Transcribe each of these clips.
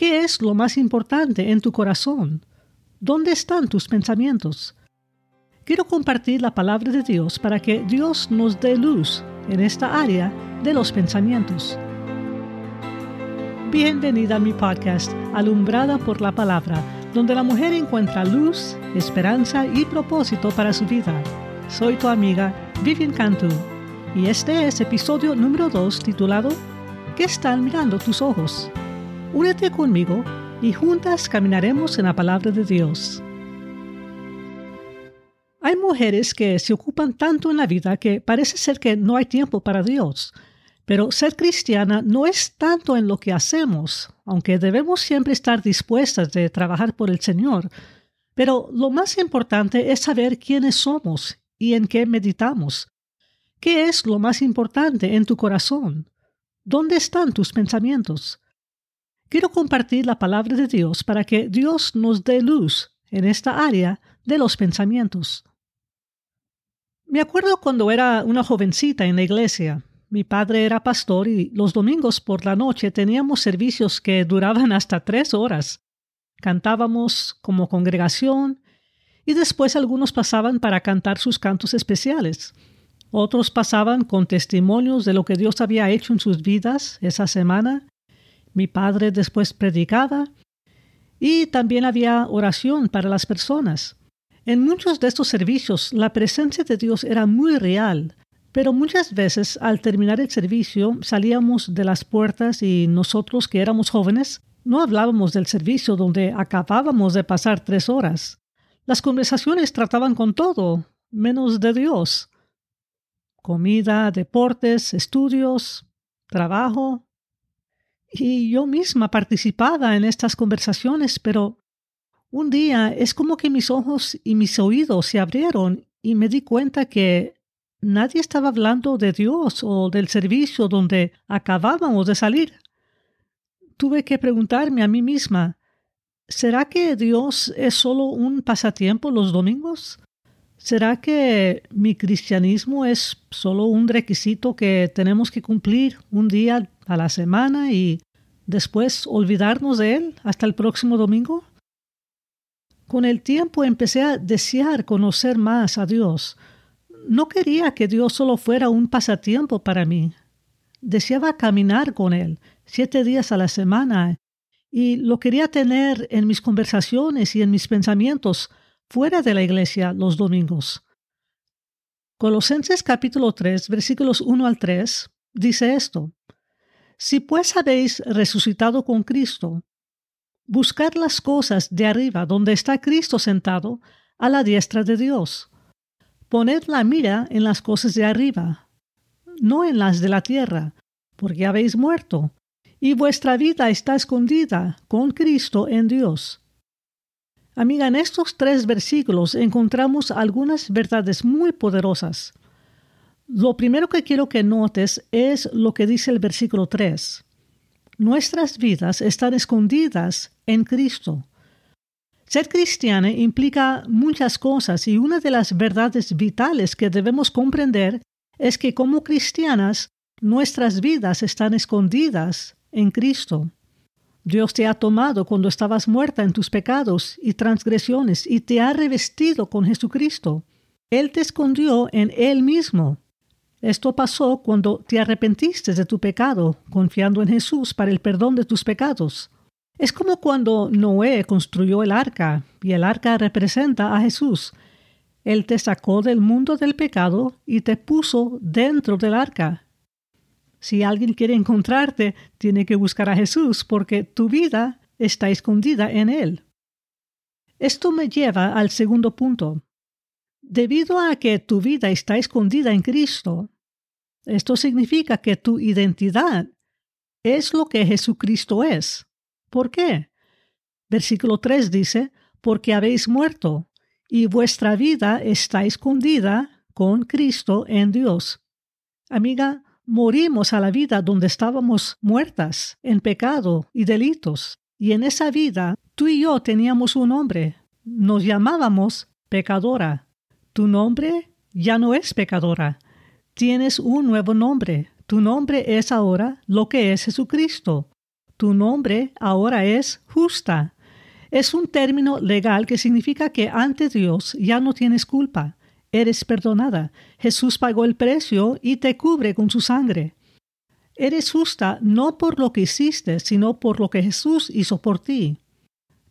¿Qué es lo más importante en tu corazón? ¿Dónde están tus pensamientos? Quiero compartir la palabra de Dios para que Dios nos dé luz en esta área de los pensamientos. Bienvenida a mi podcast, Alumbrada por la Palabra, donde la mujer encuentra luz, esperanza y propósito para su vida. Soy tu amiga Vivian Cantu y este es episodio número 2 titulado ¿Qué están mirando tus ojos? Únete conmigo y juntas caminaremos en la palabra de Dios. Hay mujeres que se ocupan tanto en la vida que parece ser que no hay tiempo para Dios. Pero ser cristiana no es tanto en lo que hacemos, aunque debemos siempre estar dispuestas de trabajar por el Señor. Pero lo más importante es saber quiénes somos y en qué meditamos. ¿Qué es lo más importante en tu corazón? ¿Dónde están tus pensamientos? Quiero compartir la palabra de Dios para que Dios nos dé luz en esta área de los pensamientos. Me acuerdo cuando era una jovencita en la iglesia. Mi padre era pastor y los domingos por la noche teníamos servicios que duraban hasta tres horas. Cantábamos como congregación y después algunos pasaban para cantar sus cantos especiales. Otros pasaban con testimonios de lo que Dios había hecho en sus vidas esa semana mi padre después predicaba y también había oración para las personas. En muchos de estos servicios la presencia de Dios era muy real, pero muchas veces al terminar el servicio salíamos de las puertas y nosotros que éramos jóvenes no hablábamos del servicio donde acabábamos de pasar tres horas. Las conversaciones trataban con todo, menos de Dios. Comida, deportes, estudios, trabajo, y yo misma participaba en estas conversaciones, pero un día es como que mis ojos y mis oídos se abrieron y me di cuenta que nadie estaba hablando de Dios o del servicio donde acabábamos de salir. Tuve que preguntarme a mí misma, ¿será que Dios es solo un pasatiempo los domingos? ¿Será que mi cristianismo es solo un requisito que tenemos que cumplir un día a la semana y después olvidarnos de él hasta el próximo domingo? Con el tiempo empecé a desear conocer más a Dios. No quería que Dios solo fuera un pasatiempo para mí. Deseaba caminar con Él siete días a la semana y lo quería tener en mis conversaciones y en mis pensamientos fuera de la iglesia los domingos. Colosenses capítulo 3 versículos 1 al 3 dice esto. Si pues habéis resucitado con Cristo, buscad las cosas de arriba donde está Cristo sentado a la diestra de Dios. Poned la mira en las cosas de arriba, no en las de la tierra, porque habéis muerto, y vuestra vida está escondida con Cristo en Dios. Amiga, en estos tres versículos encontramos algunas verdades muy poderosas. Lo primero que quiero que notes es lo que dice el versículo 3. Nuestras vidas están escondidas en Cristo. Ser cristiana implica muchas cosas y una de las verdades vitales que debemos comprender es que como cristianas nuestras vidas están escondidas en Cristo. Dios te ha tomado cuando estabas muerta en tus pecados y transgresiones y te ha revestido con Jesucristo. Él te escondió en Él mismo. Esto pasó cuando te arrepentiste de tu pecado, confiando en Jesús para el perdón de tus pecados. Es como cuando Noé construyó el arca, y el arca representa a Jesús. Él te sacó del mundo del pecado y te puso dentro del arca, si alguien quiere encontrarte, tiene que buscar a Jesús porque tu vida está escondida en Él. Esto me lleva al segundo punto. Debido a que tu vida está escondida en Cristo, esto significa que tu identidad es lo que Jesucristo es. ¿Por qué? Versículo 3 dice, porque habéis muerto y vuestra vida está escondida con Cristo en Dios. Amiga, morimos a la vida donde estábamos muertas en pecado y delitos. Y en esa vida tú y yo teníamos un nombre. Nos llamábamos pecadora. Tu nombre ya no es pecadora. Tienes un nuevo nombre. Tu nombre es ahora lo que es Jesucristo. Tu nombre ahora es justa. Es un término legal que significa que ante Dios ya no tienes culpa. Eres perdonada. Jesús pagó el precio y te cubre con su sangre. Eres justa no por lo que hiciste, sino por lo que Jesús hizo por ti.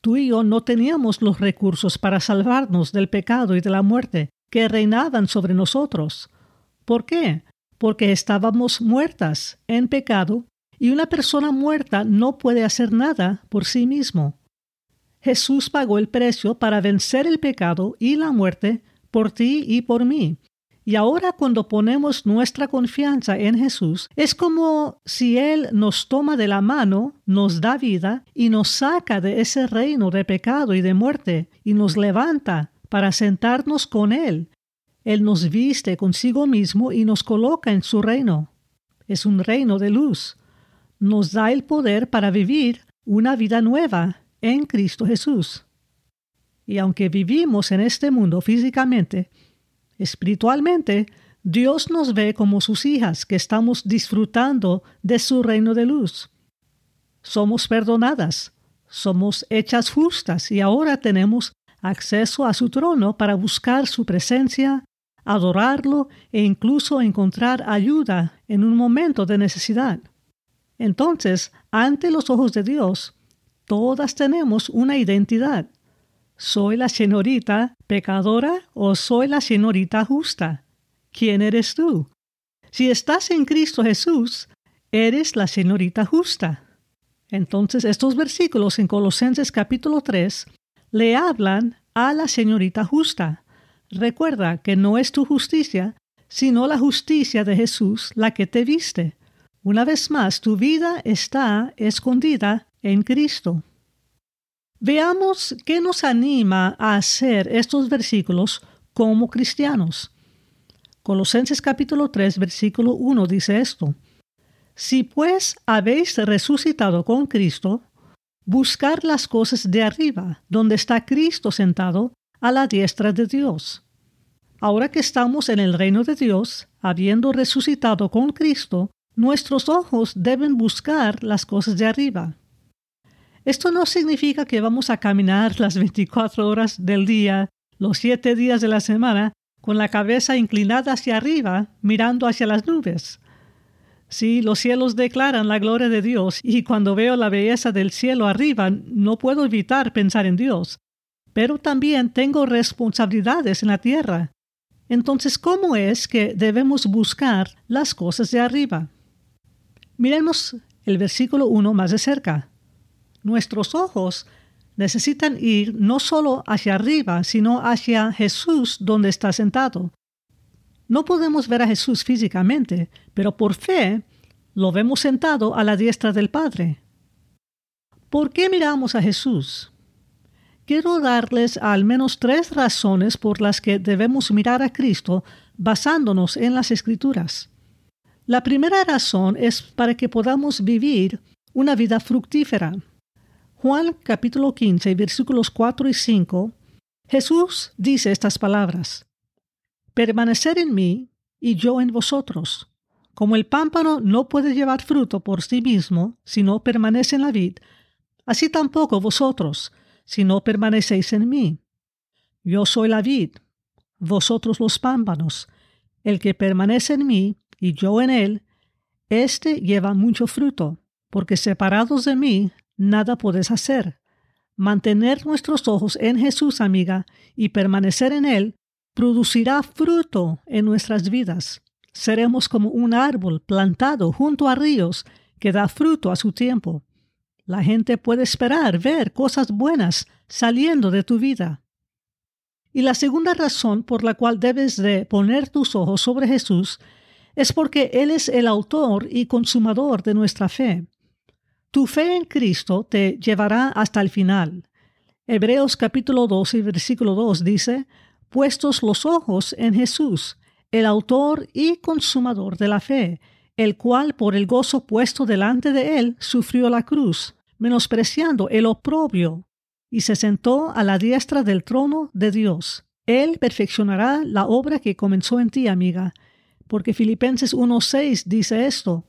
Tú y yo no teníamos los recursos para salvarnos del pecado y de la muerte que reinaban sobre nosotros. ¿Por qué? Porque estábamos muertas en pecado y una persona muerta no puede hacer nada por sí mismo. Jesús pagó el precio para vencer el pecado y la muerte por ti y por mí, y ahora cuando ponemos nuestra confianza en Jesús, es como si Él nos toma de la mano, nos da vida y nos saca de ese reino de pecado y de muerte y nos levanta para sentarnos con Él. Él nos viste consigo mismo y nos coloca en su reino. Es un reino de luz. Nos da el poder para vivir una vida nueva en Cristo Jesús. Y aunque vivimos en este mundo físicamente, Espiritualmente, Dios nos ve como sus hijas que estamos disfrutando de su reino de luz. Somos perdonadas, somos hechas justas y ahora tenemos acceso a su trono para buscar su presencia, adorarlo e incluso encontrar ayuda en un momento de necesidad. Entonces, ante los ojos de Dios, todas tenemos una identidad. ¿Soy la señorita pecadora o soy la señorita justa? ¿Quién eres tú? Si estás en Cristo Jesús, eres la señorita justa. Entonces estos versículos en Colosenses capítulo 3 le hablan a la señorita justa. Recuerda que no es tu justicia, sino la justicia de Jesús la que te viste. Una vez más, tu vida está escondida en Cristo. Veamos qué nos anima a hacer estos versículos como cristianos. Colosenses capítulo 3 versículo 1 dice esto. Si pues habéis resucitado con Cristo, buscar las cosas de arriba, donde está Cristo sentado a la diestra de Dios. Ahora que estamos en el reino de Dios, habiendo resucitado con Cristo, nuestros ojos deben buscar las cosas de arriba. Esto no significa que vamos a caminar las 24 horas del día, los siete días de la semana, con la cabeza inclinada hacia arriba, mirando hacia las nubes. Sí, los cielos declaran la gloria de Dios y cuando veo la belleza del cielo arriba no puedo evitar pensar en Dios. Pero también tengo responsabilidades en la tierra. Entonces, ¿cómo es que debemos buscar las cosas de arriba? Miremos el versículo 1 más de cerca. Nuestros ojos necesitan ir no solo hacia arriba, sino hacia Jesús donde está sentado. No podemos ver a Jesús físicamente, pero por fe lo vemos sentado a la diestra del Padre. ¿Por qué miramos a Jesús? Quiero darles al menos tres razones por las que debemos mirar a Cristo basándonos en las Escrituras. La primera razón es para que podamos vivir una vida fructífera. Juan capítulo 15, versículos 4 y 5, Jesús dice estas palabras, Permanecer en mí y yo en vosotros. Como el pámpano no puede llevar fruto por sí mismo si no permanece en la vid, así tampoco vosotros, si no permanecéis en mí. Yo soy la vid, vosotros los pámpanos. El que permanece en mí y yo en él, éste lleva mucho fruto, porque separados de mí nada puedes hacer. Mantener nuestros ojos en Jesús, amiga, y permanecer en Él, producirá fruto en nuestras vidas. Seremos como un árbol plantado junto a ríos que da fruto a su tiempo. La gente puede esperar ver cosas buenas saliendo de tu vida. Y la segunda razón por la cual debes de poner tus ojos sobre Jesús es porque Él es el autor y consumador de nuestra fe. Tu fe en Cristo te llevará hasta el final. Hebreos capítulo 12, versículo 2 dice, puestos los ojos en Jesús, el autor y consumador de la fe, el cual por el gozo puesto delante de él sufrió la cruz, menospreciando el oprobio, y se sentó a la diestra del trono de Dios. Él perfeccionará la obra que comenzó en ti, amiga, porque Filipenses 1.6 dice esto,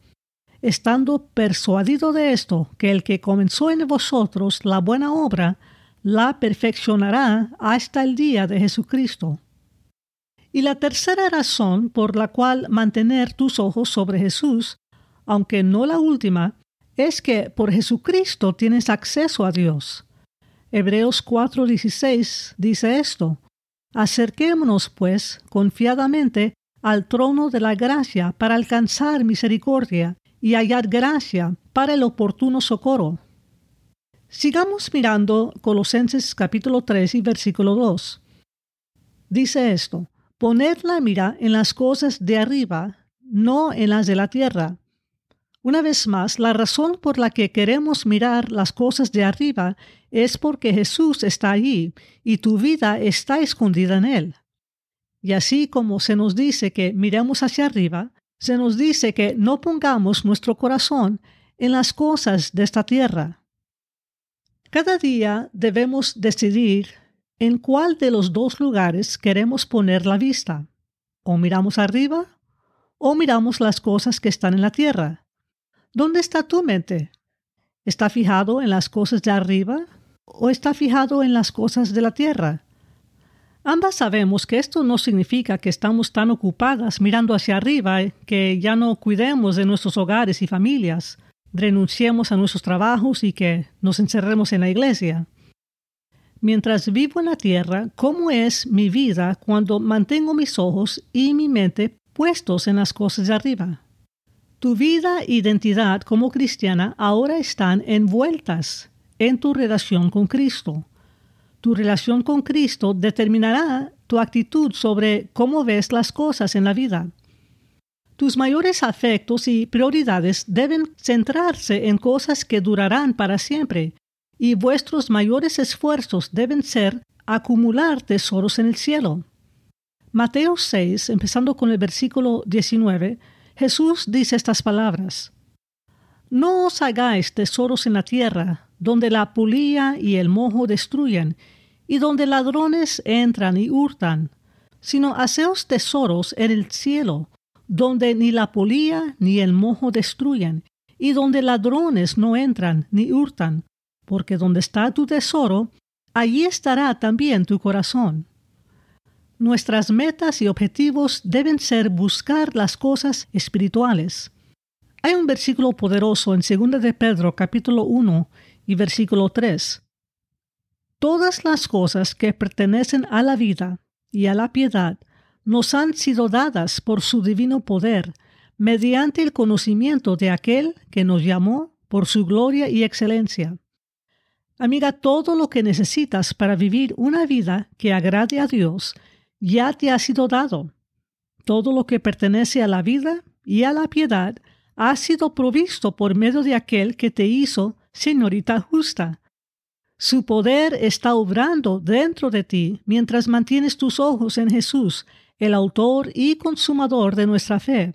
estando persuadido de esto, que el que comenzó en vosotros la buena obra, la perfeccionará hasta el día de Jesucristo. Y la tercera razón por la cual mantener tus ojos sobre Jesús, aunque no la última, es que por Jesucristo tienes acceso a Dios. Hebreos 4:16 dice esto, Acerquémonos, pues, confiadamente al trono de la gracia para alcanzar misericordia y hallar gracia para el oportuno socorro. Sigamos mirando Colosenses capítulo 3 y versículo 2. Dice esto, Poned la mira en las cosas de arriba, no en las de la tierra. Una vez más, la razón por la que queremos mirar las cosas de arriba es porque Jesús está allí y tu vida está escondida en Él. Y así como se nos dice que miremos hacia arriba, se nos dice que no pongamos nuestro corazón en las cosas de esta tierra. Cada día debemos decidir en cuál de los dos lugares queremos poner la vista. O miramos arriba o miramos las cosas que están en la tierra. ¿Dónde está tu mente? ¿Está fijado en las cosas de arriba o está fijado en las cosas de la tierra? Ambas sabemos que esto no significa que estamos tan ocupadas mirando hacia arriba que ya no cuidemos de nuestros hogares y familias, renunciemos a nuestros trabajos y que nos encerremos en la iglesia. Mientras vivo en la tierra, ¿cómo es mi vida cuando mantengo mis ojos y mi mente puestos en las cosas de arriba? Tu vida e identidad como cristiana ahora están envueltas en tu relación con Cristo. Tu relación con Cristo determinará tu actitud sobre cómo ves las cosas en la vida. Tus mayores afectos y prioridades deben centrarse en cosas que durarán para siempre, y vuestros mayores esfuerzos deben ser acumular tesoros en el cielo. Mateo 6, empezando con el versículo 19, Jesús dice estas palabras. No os hagáis tesoros en la tierra, donde la pulía y el mojo destruyen, y donde ladrones entran y hurtan, sino haceos tesoros en el cielo, donde ni la polía ni el mojo destruyen, y donde ladrones no entran ni hurtan, porque donde está tu tesoro, allí estará también tu corazón. Nuestras metas y objetivos deben ser buscar las cosas espirituales. Hay un versículo poderoso en 2 de Pedro capítulo 1 y versículo 3. Todas las cosas que pertenecen a la vida y a la piedad nos han sido dadas por su divino poder, mediante el conocimiento de aquel que nos llamó por su gloria y excelencia. Amiga, todo lo que necesitas para vivir una vida que agrade a Dios ya te ha sido dado. Todo lo que pertenece a la vida y a la piedad ha sido provisto por medio de aquel que te hizo señorita justa. Su poder está obrando dentro de ti mientras mantienes tus ojos en Jesús, el autor y consumador de nuestra fe.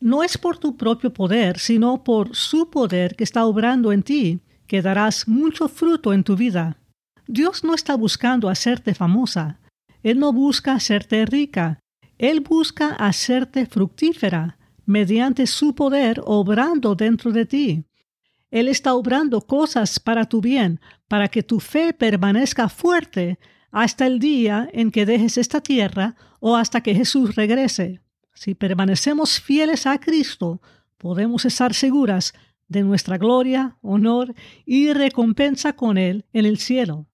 No es por tu propio poder, sino por su poder que está obrando en ti, que darás mucho fruto en tu vida. Dios no está buscando hacerte famosa, él no busca hacerte rica, Él busca hacerte fructífera mediante su poder obrando dentro de ti. Él está obrando cosas para tu bien, para que tu fe permanezca fuerte hasta el día en que dejes esta tierra o hasta que Jesús regrese. Si permanecemos fieles a Cristo, podemos estar seguras de nuestra gloria, honor y recompensa con Él en el cielo.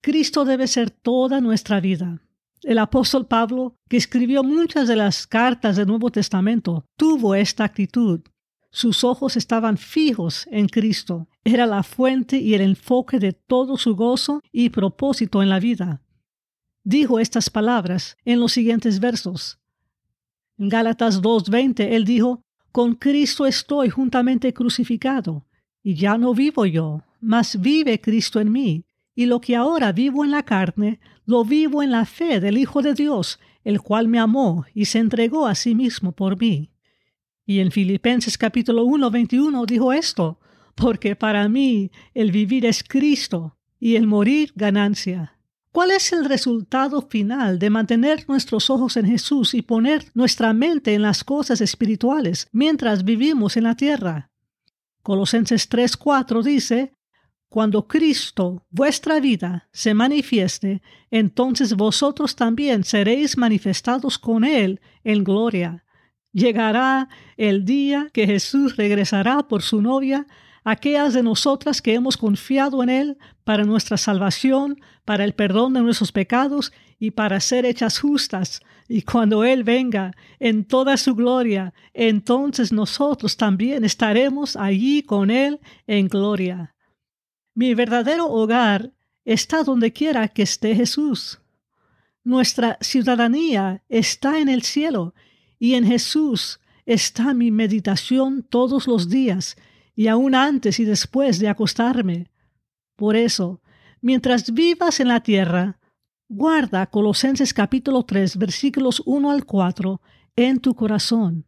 Cristo debe ser toda nuestra vida. El apóstol Pablo, que escribió muchas de las cartas del Nuevo Testamento, tuvo esta actitud. Sus ojos estaban fijos en Cristo. Era la fuente y el enfoque de todo su gozo y propósito en la vida. Dijo estas palabras en los siguientes versos. En Gálatas 2.20 él dijo, Con Cristo estoy juntamente crucificado, y ya no vivo yo, mas vive Cristo en mí y lo que ahora vivo en la carne, lo vivo en la fe del Hijo de Dios, el cual me amó y se entregó a sí mismo por mí. Y en Filipenses capítulo 1, 21 dijo esto, porque para mí el vivir es Cristo y el morir ganancia. ¿Cuál es el resultado final de mantener nuestros ojos en Jesús y poner nuestra mente en las cosas espirituales mientras vivimos en la tierra? Colosenses 3:4 dice, Cuando Cristo, vuestra vida, se manifieste, entonces vosotros también seréis manifestados con Él en gloria. Llegará el día que Jesús regresará por su novia, aquellas de nosotras que hemos confiado en Él para nuestra salvación, para el perdón de nuestros pecados y para ser hechas justas. Y cuando Él venga en toda su gloria, entonces nosotros también estaremos allí con Él en gloria. Mi verdadero hogar está donde quiera que esté Jesús. Nuestra ciudadanía está en el cielo y en Jesús está mi meditación todos los días y aún antes y después de acostarme. Por eso, mientras vivas en la tierra, guarda Colosenses capítulo 3 versículos 1 al 4 en tu corazón.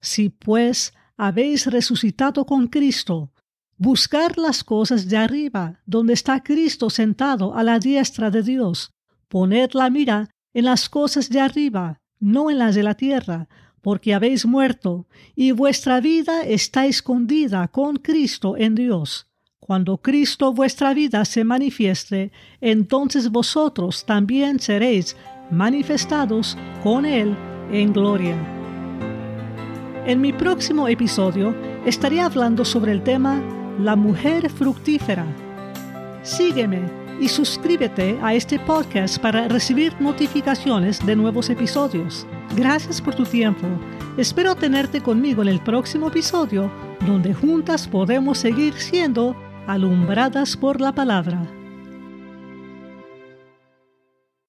Si pues habéis resucitado con Cristo, buscar las cosas de arriba, donde está Cristo sentado a la diestra de Dios. Poned la mira en las cosas de arriba, no en las de la tierra, porque habéis muerto, y vuestra vida está escondida con Cristo en Dios. Cuando Cristo vuestra vida se manifieste, entonces vosotros también seréis manifestados con Él en gloria. En mi próximo episodio estaré hablando sobre el tema La mujer fructífera. Sígueme y suscríbete a este podcast para recibir notificaciones de nuevos episodios. Gracias por tu tiempo. Espero tenerte conmigo en el próximo episodio donde juntas podemos seguir siendo alumbradas por la palabra.